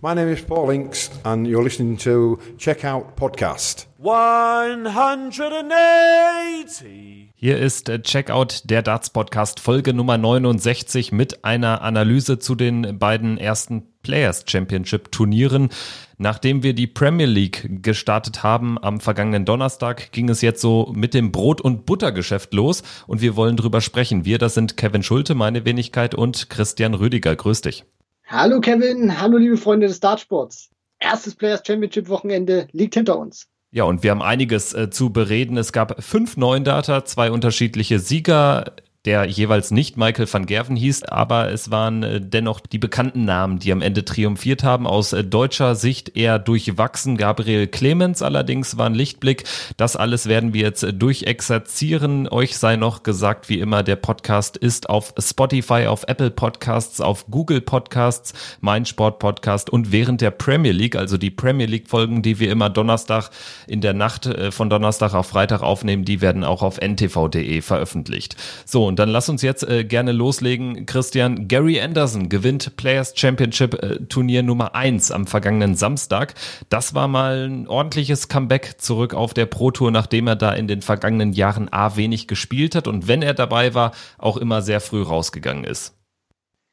My name is Paul Inks, and you're listening to Checkout Podcast. 180. Hier ist äh, Checkout der Darts Podcast Folge Nummer 69 mit einer Analyse zu den beiden ersten Players Championship Turnieren. Nachdem wir die Premier League gestartet haben am vergangenen Donnerstag, ging es jetzt so mit dem Brot- und Buttergeschäft los und wir wollen drüber sprechen. Wir, das sind Kevin Schulte, meine Wenigkeit und Christian Rüdiger. Grüß dich. Hallo Kevin, hallo liebe Freunde des Dartsports. Erstes Players Championship Wochenende liegt hinter uns. Ja, und wir haben einiges äh, zu bereden. Es gab fünf neuen Data, zwei unterschiedliche Sieger der jeweils nicht Michael van Gerven hieß, aber es waren äh, dennoch die bekannten Namen, die am Ende triumphiert haben. Aus äh, deutscher Sicht eher durchwachsen. Gabriel Clemens allerdings war ein Lichtblick. Das alles werden wir jetzt äh, durchexerzieren. Euch sei noch gesagt, wie immer, der Podcast ist auf Spotify, auf Apple Podcasts, auf Google Podcasts, mein Sport Podcast und während der Premier League, also die Premier League Folgen, die wir immer Donnerstag in der Nacht von Donnerstag auf Freitag aufnehmen, die werden auch auf ntv.de veröffentlicht. So, und dann lass uns jetzt äh, gerne loslegen. Christian, Gary Anderson gewinnt Players Championship äh, Turnier Nummer eins am vergangenen Samstag. Das war mal ein ordentliches Comeback zurück auf der Pro Tour, nachdem er da in den vergangenen Jahren A wenig gespielt hat und wenn er dabei war, auch immer sehr früh rausgegangen ist.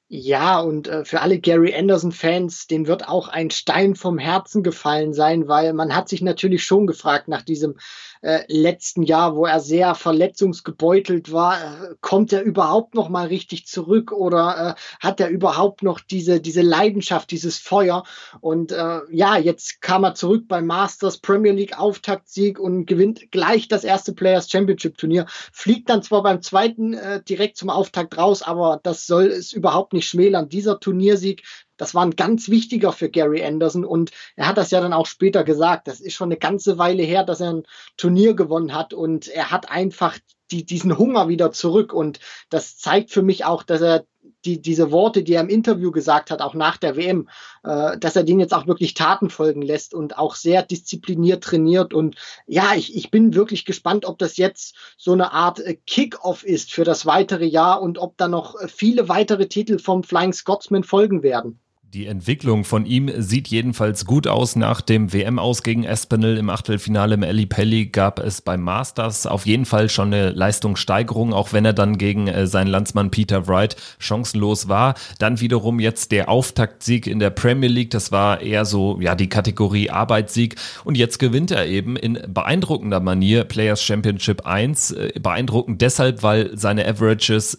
Ja, und äh, für alle Gary Anderson-Fans, dem wird auch ein Stein vom Herzen gefallen sein, weil man hat sich natürlich schon gefragt nach diesem äh, letzten Jahr, wo er sehr verletzungsgebeutelt war, äh, kommt er überhaupt noch mal richtig zurück oder äh, hat er überhaupt noch diese diese Leidenschaft, dieses Feuer? Und äh, ja, jetzt kam er zurück beim Masters Premier League Auftaktsieg und gewinnt gleich das erste Players Championship Turnier, fliegt dann zwar beim zweiten äh, direkt zum Auftakt raus, aber das soll es überhaupt nicht schmälern. Dieser Turniersieg das war ein ganz wichtiger für Gary Anderson und er hat das ja dann auch später gesagt. Das ist schon eine ganze Weile her, dass er ein Turnier gewonnen hat und er hat einfach die, diesen Hunger wieder zurück und das zeigt für mich auch, dass er die, diese Worte, die er im Interview gesagt hat, auch nach der WM, äh, dass er denen jetzt auch wirklich Taten folgen lässt und auch sehr diszipliniert trainiert. Und ja, ich, ich bin wirklich gespannt, ob das jetzt so eine Art äh, Kick-off ist für das weitere Jahr und ob da noch äh, viele weitere Titel vom Flying Scotsman folgen werden. Die Entwicklung von ihm sieht jedenfalls gut aus. Nach dem WM-Aus gegen Espinel im Achtelfinale im Ali Pelli gab es beim Masters auf jeden Fall schon eine Leistungssteigerung, auch wenn er dann gegen äh, seinen Landsmann Peter Wright chancenlos war. Dann wiederum jetzt der Auftaktsieg in der Premier League. Das war eher so, ja, die Kategorie Arbeitssieg. Und jetzt gewinnt er eben in beeindruckender Manier Players Championship 1. Äh, beeindruckend deshalb, weil seine Averages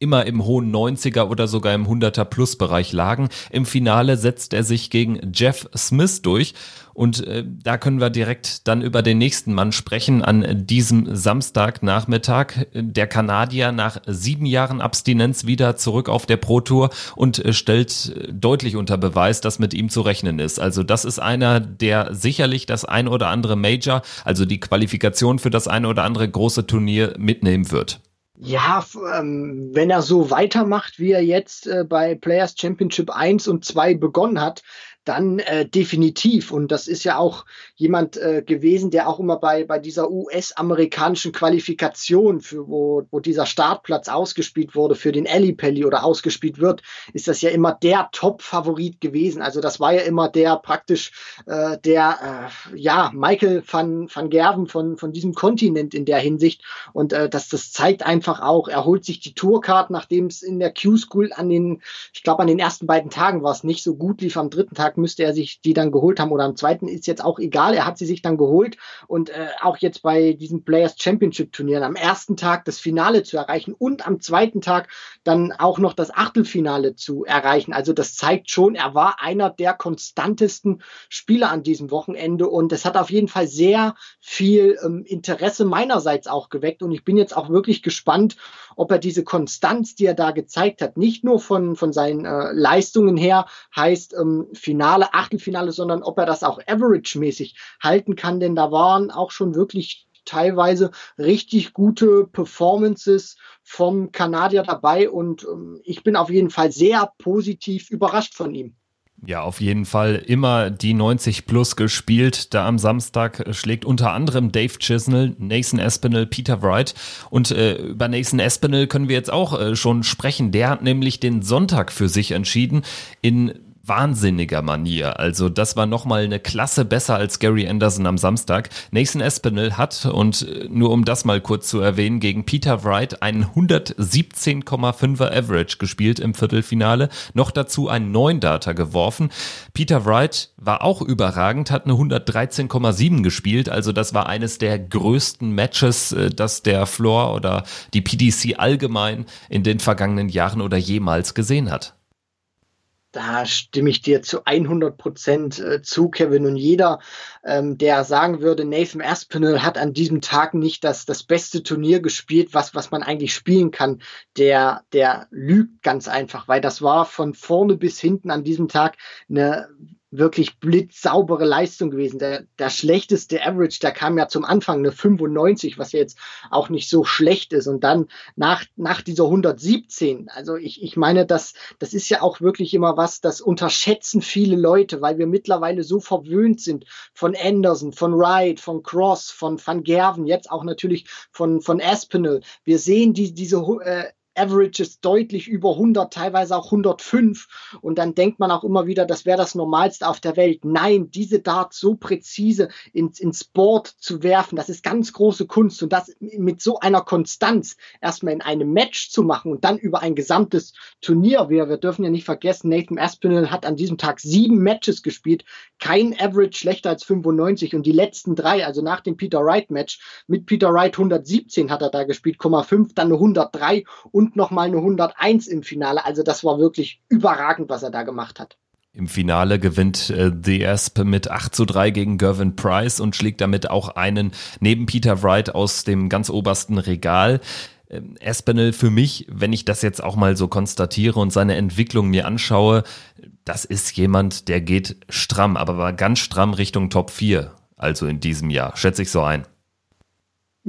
immer im hohen 90er oder sogar im 100er Plus Bereich lagen. Im Finale setzt er sich gegen Jeff Smith durch und äh, da können wir direkt dann über den nächsten Mann sprechen an diesem Samstagnachmittag. Der Kanadier nach sieben Jahren Abstinenz wieder zurück auf der Pro Tour und äh, stellt äh, deutlich unter Beweis, dass mit ihm zu rechnen ist. Also das ist einer, der sicherlich das ein oder andere Major, also die Qualifikation für das ein oder andere große Turnier mitnehmen wird. Ja, ähm, wenn er so weitermacht, wie er jetzt äh, bei Players Championship 1 und 2 begonnen hat, dann äh, definitiv. Und das ist ja auch jemand äh, gewesen, der auch immer bei, bei dieser US-amerikanischen Qualifikation, für wo, wo dieser Startplatz ausgespielt wurde für den Pelli oder ausgespielt wird, ist das ja immer der Top-Favorit gewesen. Also das war ja immer der praktisch äh, der, äh, ja, Michael van, van Gerven von, von diesem Kontinent in der Hinsicht. Und äh, das, das zeigt einfach auch, er holt sich die Tourcard, nachdem es in der Q-School an den, ich glaube, an den ersten beiden Tagen war es nicht so gut lief, am dritten Tag müsste er sich die dann geholt haben oder am zweiten ist jetzt auch egal. Er hat sie sich dann geholt und äh, auch jetzt bei diesen Players Championship Turnieren am ersten Tag das Finale zu erreichen und am zweiten Tag dann auch noch das Achtelfinale zu erreichen. Also das zeigt schon, er war einer der konstantesten Spieler an diesem Wochenende und es hat auf jeden Fall sehr viel ähm, Interesse meinerseits auch geweckt und ich bin jetzt auch wirklich gespannt, ob er diese Konstanz, die er da gezeigt hat, nicht nur von, von seinen äh, Leistungen her heißt ähm, Finale, Achtelfinale, sondern ob er das auch average-mäßig halten kann, denn da waren auch schon wirklich teilweise richtig gute Performances vom Kanadier dabei und ähm, ich bin auf jeden Fall sehr positiv überrascht von ihm. Ja, auf jeden Fall immer die 90 plus gespielt. Da am Samstag schlägt unter anderem Dave Chisnell, Nathan Espinel, Peter Wright. Und äh, über Nathan Espinel können wir jetzt auch äh, schon sprechen. Der hat nämlich den Sonntag für sich entschieden in wahnsinniger Manier. Also das war nochmal eine Klasse besser als Gary Anderson am Samstag. Nathan Espinel hat, und äh, nur um das mal kurz zu erwähnen, gegen Peter Wright einen 117,5er Average gespielt im Viertelfinale. Noch dazu einen neuen Data geworfen. Peter Wright war auch überragend, hat eine 113,7 gespielt. Also das war eines der größten Matches, äh, das der Floor oder die PDC allgemein in den vergangenen Jahren oder jemals gesehen hat. Da stimme ich dir zu 100 Prozent äh, zu, Kevin. Und jeder, ähm, der sagen würde, Nathan Aspinall hat an diesem Tag nicht das, das beste Turnier gespielt, was, was man eigentlich spielen kann, der, der lügt ganz einfach, weil das war von vorne bis hinten an diesem Tag eine wirklich blitzsaubere Leistung gewesen. Der, der schlechteste Average, der kam ja zum Anfang eine 95, was ja jetzt auch nicht so schlecht ist. Und dann nach, nach dieser 117, also ich, ich meine, das, das ist ja auch wirklich immer was, das unterschätzen viele Leute, weil wir mittlerweile so verwöhnt sind von Anderson, von Wright, von Cross, von Van Gerven, jetzt auch natürlich von, von Aspinall. Wir sehen die, diese äh, Averages deutlich über 100, teilweise auch 105. Und dann denkt man auch immer wieder, das wäre das Normalste auf der Welt. Nein, diese Darts so präzise ins, ins Board zu werfen, das ist ganz große Kunst. Und das mit so einer Konstanz erstmal in einem Match zu machen und dann über ein gesamtes Turnier. Wir, wir dürfen ja nicht vergessen, Nathan Aspinall hat an diesem Tag sieben Matches gespielt. Kein Average schlechter als 95. Und die letzten drei, also nach dem Peter Wright Match, mit Peter Wright 117 hat er da gespielt, 5, dann eine 103 und und nochmal eine 101 im Finale. Also das war wirklich überragend, was er da gemacht hat. Im Finale gewinnt äh, The Asp mit 8 zu 3 gegen Gervin Price und schlägt damit auch einen neben Peter Wright aus dem ganz obersten Regal. Ähm, für mich, wenn ich das jetzt auch mal so konstatiere und seine Entwicklung mir anschaue, das ist jemand, der geht stramm, aber ganz stramm Richtung Top 4. Also in diesem Jahr, schätze ich so ein.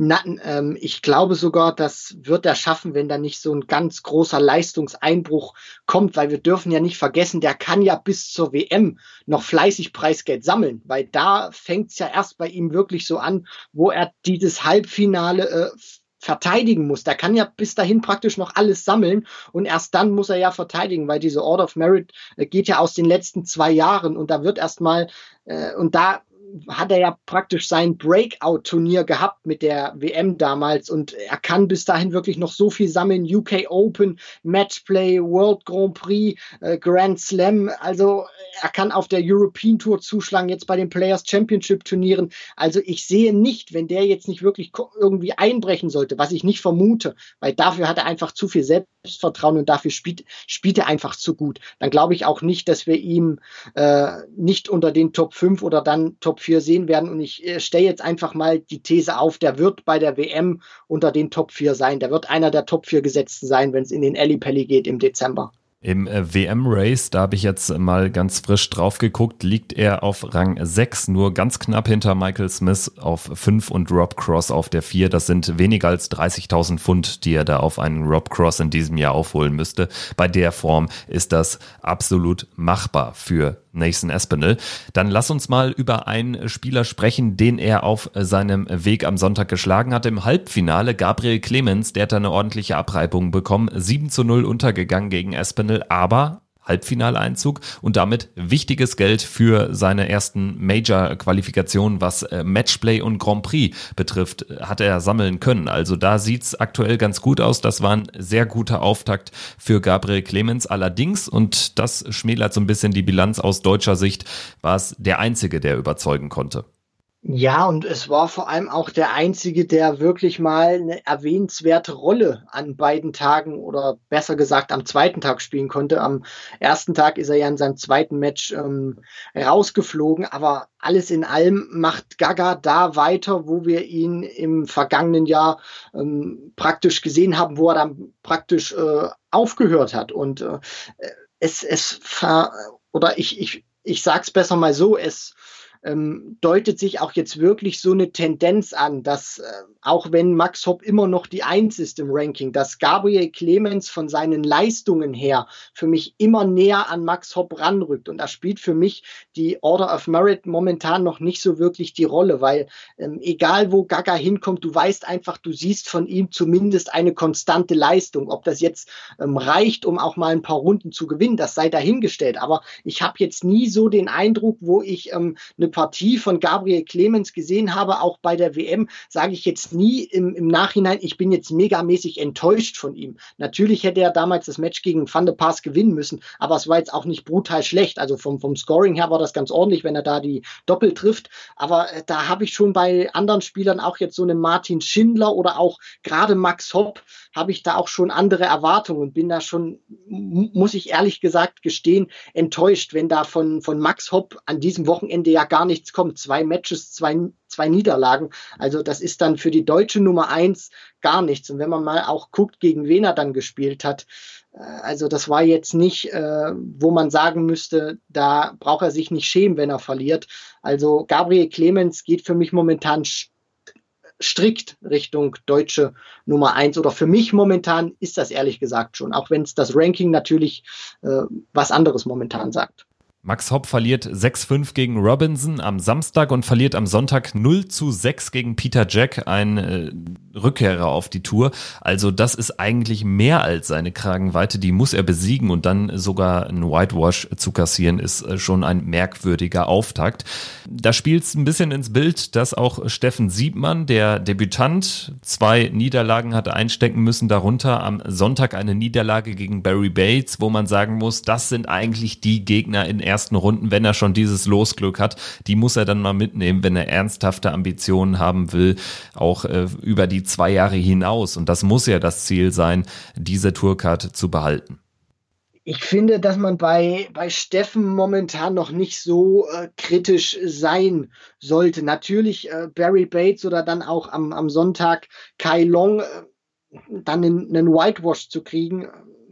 Na, ähm, ich glaube sogar, das wird er schaffen, wenn da nicht so ein ganz großer Leistungseinbruch kommt, weil wir dürfen ja nicht vergessen, der kann ja bis zur WM noch fleißig Preisgeld sammeln, weil da fängt es ja erst bei ihm wirklich so an, wo er dieses Halbfinale äh, verteidigen muss. Der kann ja bis dahin praktisch noch alles sammeln und erst dann muss er ja verteidigen, weil diese Order of Merit äh, geht ja aus den letzten zwei Jahren und da wird erstmal äh, und da hat er ja praktisch sein Breakout-Turnier gehabt mit der WM damals und er kann bis dahin wirklich noch so viel sammeln. UK Open, Matchplay, World Grand Prix, äh, Grand Slam. Also er kann auf der European Tour zuschlagen, jetzt bei den Players Championship Turnieren. Also ich sehe nicht, wenn der jetzt nicht wirklich irgendwie einbrechen sollte, was ich nicht vermute, weil dafür hat er einfach zu viel Selbstvertrauen und dafür spielt, spielt er einfach zu gut. Dann glaube ich auch nicht, dass wir ihm äh, nicht unter den Top 5 oder dann Top 4 sehen werden. Und ich äh, stelle jetzt einfach mal die These auf, der wird bei der WM unter den Top 4 sein. Der wird einer der Top 4 Gesetzten sein, wenn es in den Pelli geht im Dezember. Im äh, WM-Race, da habe ich jetzt mal ganz frisch drauf geguckt, liegt er auf Rang 6, nur ganz knapp hinter Michael Smith auf 5 und Rob Cross auf der 4. Das sind weniger als 30.000 Pfund, die er da auf einen Rob Cross in diesem Jahr aufholen müsste. Bei der Form ist das absolut machbar für Nathan Aspinall. Dann lass uns mal über einen Spieler sprechen, den er auf seinem Weg am Sonntag geschlagen hat. Im Halbfinale Gabriel Clemens, der hat eine ordentliche Abreibung bekommen. 7 zu 0 untergegangen gegen Aspinall, aber Halbfinaleinzug und damit wichtiges Geld für seine ersten Major-Qualifikationen, was äh, Matchplay und Grand Prix betrifft, hat er sammeln können. Also da sieht's aktuell ganz gut aus. Das war ein sehr guter Auftakt für Gabriel Clemens. Allerdings, und das schmälert so ein bisschen die Bilanz aus deutscher Sicht, war es der einzige, der überzeugen konnte. Ja, und es war vor allem auch der einzige, der wirklich mal eine erwähnenswerte Rolle an beiden Tagen oder besser gesagt am zweiten Tag spielen konnte. Am ersten Tag ist er ja in seinem zweiten Match ähm, rausgeflogen, aber alles in allem macht Gaga da weiter, wo wir ihn im vergangenen Jahr ähm, praktisch gesehen haben, wo er dann praktisch äh, aufgehört hat. Und äh, es, es, oder ich, ich, ich sag's besser mal so, es ähm, deutet sich auch jetzt wirklich so eine Tendenz an, dass äh, auch wenn Max Hopp immer noch die Eins ist im Ranking, dass Gabriel Clemens von seinen Leistungen her für mich immer näher an Max Hopp ranrückt. Und da spielt für mich die Order of Merit momentan noch nicht so wirklich die Rolle, weil ähm, egal wo Gaga hinkommt, du weißt einfach, du siehst von ihm zumindest eine konstante Leistung. Ob das jetzt ähm, reicht, um auch mal ein paar Runden zu gewinnen, das sei dahingestellt. Aber ich habe jetzt nie so den Eindruck, wo ich ähm, eine Partie von Gabriel Clemens gesehen habe, auch bei der WM, sage ich jetzt nie im, im Nachhinein, ich bin jetzt megamäßig enttäuscht von ihm. Natürlich hätte er damals das Match gegen Van de Paas gewinnen müssen, aber es war jetzt auch nicht brutal schlecht. Also vom, vom Scoring her war das ganz ordentlich, wenn er da die Doppel trifft. Aber äh, da habe ich schon bei anderen Spielern, auch jetzt so einem Martin Schindler oder auch gerade Max Hopp, habe ich da auch schon andere Erwartungen und bin da schon, muss ich ehrlich gesagt gestehen, enttäuscht, wenn da von, von Max Hopp an diesem Wochenende ja gar nichts kommt. Zwei Matches, zwei, zwei Niederlagen. Also das ist dann für die deutsche Nummer eins gar nichts. Und wenn man mal auch guckt, gegen wen er dann gespielt hat, äh, also das war jetzt nicht, äh, wo man sagen müsste, da braucht er sich nicht schämen, wenn er verliert. Also Gabriel Clemens geht für mich momentan strikt Richtung deutsche Nummer eins oder für mich momentan ist das ehrlich gesagt schon, auch wenn es das Ranking natürlich äh, was anderes momentan sagt. Max Hopp verliert 6-5 gegen Robinson am Samstag und verliert am Sonntag 0 zu 6 gegen Peter Jack, ein äh, Rückkehrer auf die Tour. Also das ist eigentlich mehr als seine Kragenweite, die muss er besiegen und dann sogar ein Whitewash zu kassieren, ist äh, schon ein merkwürdiger Auftakt. Da spielt es ein bisschen ins Bild, dass auch Steffen Siebmann, der Debütant, zwei Niederlagen hatte einstecken müssen, darunter am Sonntag eine Niederlage gegen Barry Bates, wo man sagen muss, das sind eigentlich die Gegner in ersten Runden, wenn er schon dieses Losglück hat, die muss er dann mal mitnehmen, wenn er ernsthafte Ambitionen haben will, auch äh, über die zwei Jahre hinaus. Und das muss ja das Ziel sein, diese Tourcard zu behalten. Ich finde, dass man bei, bei Steffen momentan noch nicht so äh, kritisch sein sollte. Natürlich äh, Barry Bates oder dann auch am, am Sonntag Kai Long, äh, dann einen, einen Whitewash zu kriegen äh,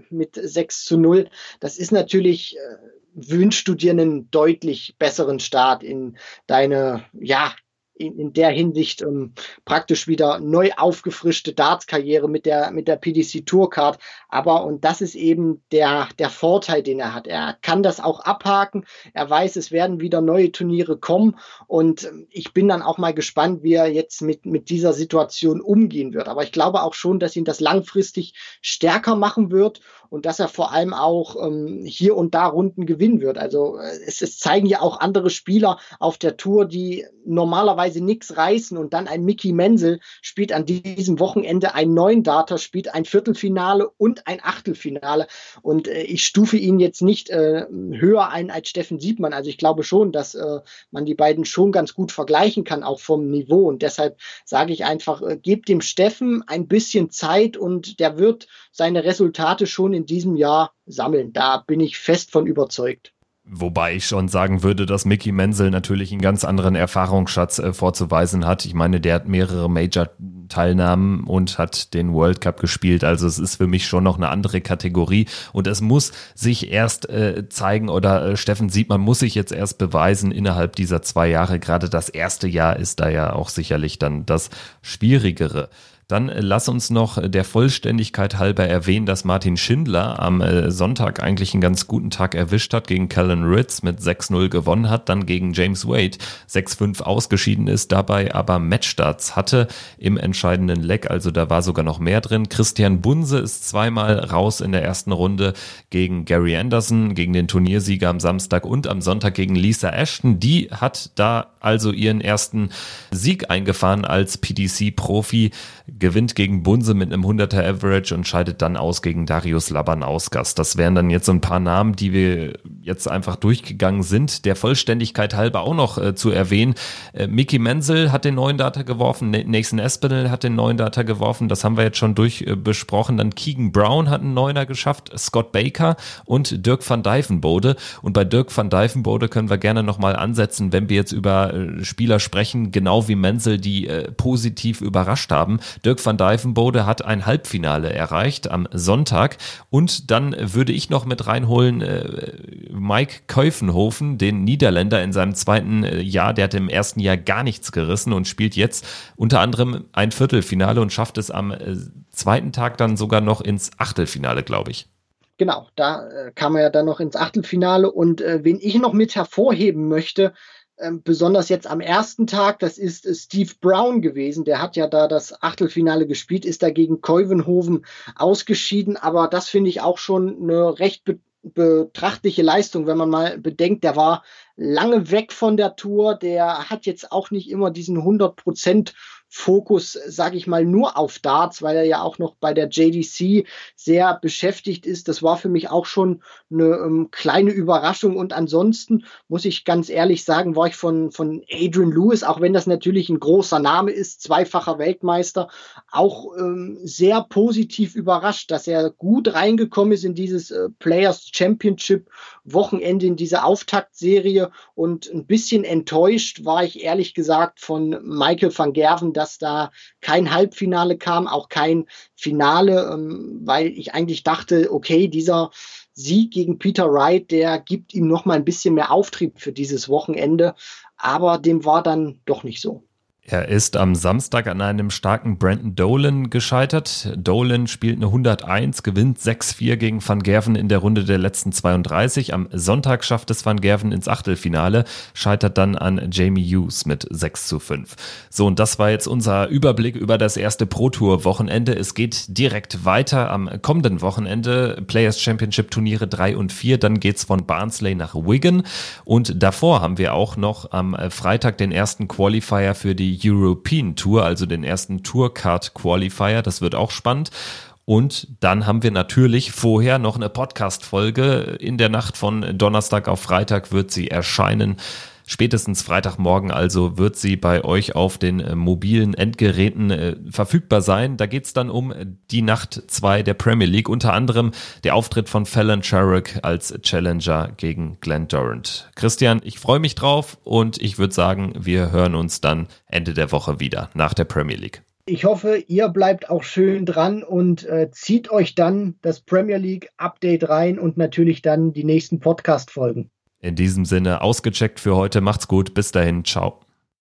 mit 6 zu 0, das ist natürlich äh, wünschst du dir einen deutlich besseren Start in deine, ja, in, in der Hinsicht ähm, praktisch wieder neu aufgefrischte Darts-Karriere mit der, mit der PDC Tourcard. Aber, und das ist eben der, der Vorteil, den er hat. Er kann das auch abhaken. Er weiß, es werden wieder neue Turniere kommen. Und ähm, ich bin dann auch mal gespannt, wie er jetzt mit, mit dieser Situation umgehen wird. Aber ich glaube auch schon, dass ihn das langfristig stärker machen wird und dass er vor allem auch ähm, hier und da Runden gewinnen wird. Also äh, es, es zeigen ja auch andere Spieler auf der Tour, die normalerweise nichts reißen und dann ein Mickey Menzel spielt an diesem Wochenende ein neuen Data, spielt ein Viertelfinale und ein Achtelfinale und äh, ich stufe ihn jetzt nicht äh, höher ein als Steffen Siebmann. Also ich glaube schon, dass äh, man die beiden schon ganz gut vergleichen kann, auch vom Niveau und deshalb sage ich einfach, äh, gebt dem Steffen ein bisschen Zeit und der wird seine Resultate schon in diesem Jahr sammeln. Da bin ich fest von überzeugt. Wobei ich schon sagen würde, dass Mickey Menzel natürlich einen ganz anderen Erfahrungsschatz äh, vorzuweisen hat. Ich meine, der hat mehrere Major-Teilnahmen und hat den World Cup gespielt. Also es ist für mich schon noch eine andere Kategorie. Und es muss sich erst äh, zeigen oder äh, Steffen sieht, man muss sich jetzt erst beweisen innerhalb dieser zwei Jahre. Gerade das erste Jahr ist da ja auch sicherlich dann das Schwierigere. Dann äh, lass uns noch der Vollständigkeit halber erwähnen, dass Martin Schindler am äh, Sonntag eigentlich einen ganz guten Tag erwischt hat, gegen Callan Ritz mit 6-0 gewonnen hat, dann gegen James Wade 6-5 ausgeschieden ist, dabei aber Matchstarts hatte im entscheidenden Leck, also da war sogar noch mehr drin. Christian Bunse ist zweimal raus in der ersten Runde gegen Gary Anderson, gegen den Turniersieger am Samstag und am Sonntag gegen Lisa Ashton. Die hat da also ihren ersten Sieg eingefahren als PDC-Profi gewinnt gegen Bunse mit einem 100er Average und scheidet dann aus gegen Darius Labanauskas. Das wären dann jetzt so ein paar Namen, die wir jetzt einfach durchgegangen sind. Der Vollständigkeit halber auch noch äh, zu erwähnen. Äh, Mickey Menzel hat den neuen Data geworfen, Nathan Espinel hat den neuen Data geworfen, das haben wir jetzt schon durch äh, besprochen. Dann Keegan Brown hat einen Neuner geschafft, Scott Baker und Dirk van Dijvenbode. Und bei Dirk van Dijvenbode können wir gerne nochmal ansetzen, wenn wir jetzt über äh, Spieler sprechen, genau wie Menzel, die äh, positiv überrascht haben. Dirk van Dijvenbode hat ein Halbfinale erreicht am Sonntag und dann würde ich noch mit reinholen äh, Mike Keufenhofen, den Niederländer in seinem zweiten äh, Jahr, der hat im ersten Jahr gar nichts gerissen und spielt jetzt unter anderem ein Viertelfinale und schafft es am äh, zweiten Tag dann sogar noch ins Achtelfinale, glaube ich. Genau, da äh, kam er ja dann noch ins Achtelfinale und äh, wen ich noch mit hervorheben möchte, äh, besonders jetzt am ersten Tag, das ist äh, Steve Brown gewesen. Der hat ja da das Achtelfinale gespielt, ist dagegen Keuvenhoven ausgeschieden, aber das finde ich auch schon eine recht be betrachtliche Leistung, wenn man mal bedenkt, der war lange weg von der Tour, der hat jetzt auch nicht immer diesen 100 Prozent Fokus, sage ich mal, nur auf Darts, weil er ja auch noch bei der JDC sehr beschäftigt ist. Das war für mich auch schon eine ähm, kleine Überraschung. Und ansonsten muss ich ganz ehrlich sagen, war ich von, von Adrian Lewis, auch wenn das natürlich ein großer Name ist, zweifacher Weltmeister, auch ähm, sehr positiv überrascht, dass er gut reingekommen ist in dieses äh, Players Championship Wochenende, in diese Auftaktserie. Und ein bisschen enttäuscht war ich ehrlich gesagt von Michael van Gerven, dass da kein Halbfinale kam, auch kein Finale, ähm, weil ich eigentlich dachte, okay, dieser Sieg gegen Peter Wright, der gibt ihm noch mal ein bisschen mehr Auftrieb für dieses Wochenende, aber dem war dann doch nicht so. Er ist am Samstag an einem starken Brandon Dolan gescheitert. Dolan spielt eine 101, gewinnt 6-4 gegen Van Gerven in der Runde der letzten 32. Am Sonntag schafft es Van Gerven ins Achtelfinale, scheitert dann an Jamie Hughes mit 6 zu 5. So, und das war jetzt unser Überblick über das erste Pro Tour Wochenende. Es geht direkt weiter am kommenden Wochenende. Players Championship Turniere 3 und 4. Dann geht's von Barnsley nach Wigan. Und davor haben wir auch noch am Freitag den ersten Qualifier für die European Tour, also den ersten Tourcard Qualifier. Das wird auch spannend. Und dann haben wir natürlich vorher noch eine Podcast-Folge. In der Nacht von Donnerstag auf Freitag wird sie erscheinen. Spätestens Freitagmorgen also wird sie bei euch auf den äh, mobilen Endgeräten äh, verfügbar sein. Da geht's dann um die Nacht zwei der Premier League, unter anderem der Auftritt von Fallon Sherrick als Challenger gegen Glenn Durant. Christian, ich freue mich drauf und ich würde sagen, wir hören uns dann Ende der Woche wieder nach der Premier League. Ich hoffe, ihr bleibt auch schön dran und äh, zieht euch dann das Premier League Update rein und natürlich dann die nächsten Podcast-Folgen. In diesem Sinne ausgecheckt für heute. Macht's gut. Bis dahin. Ciao.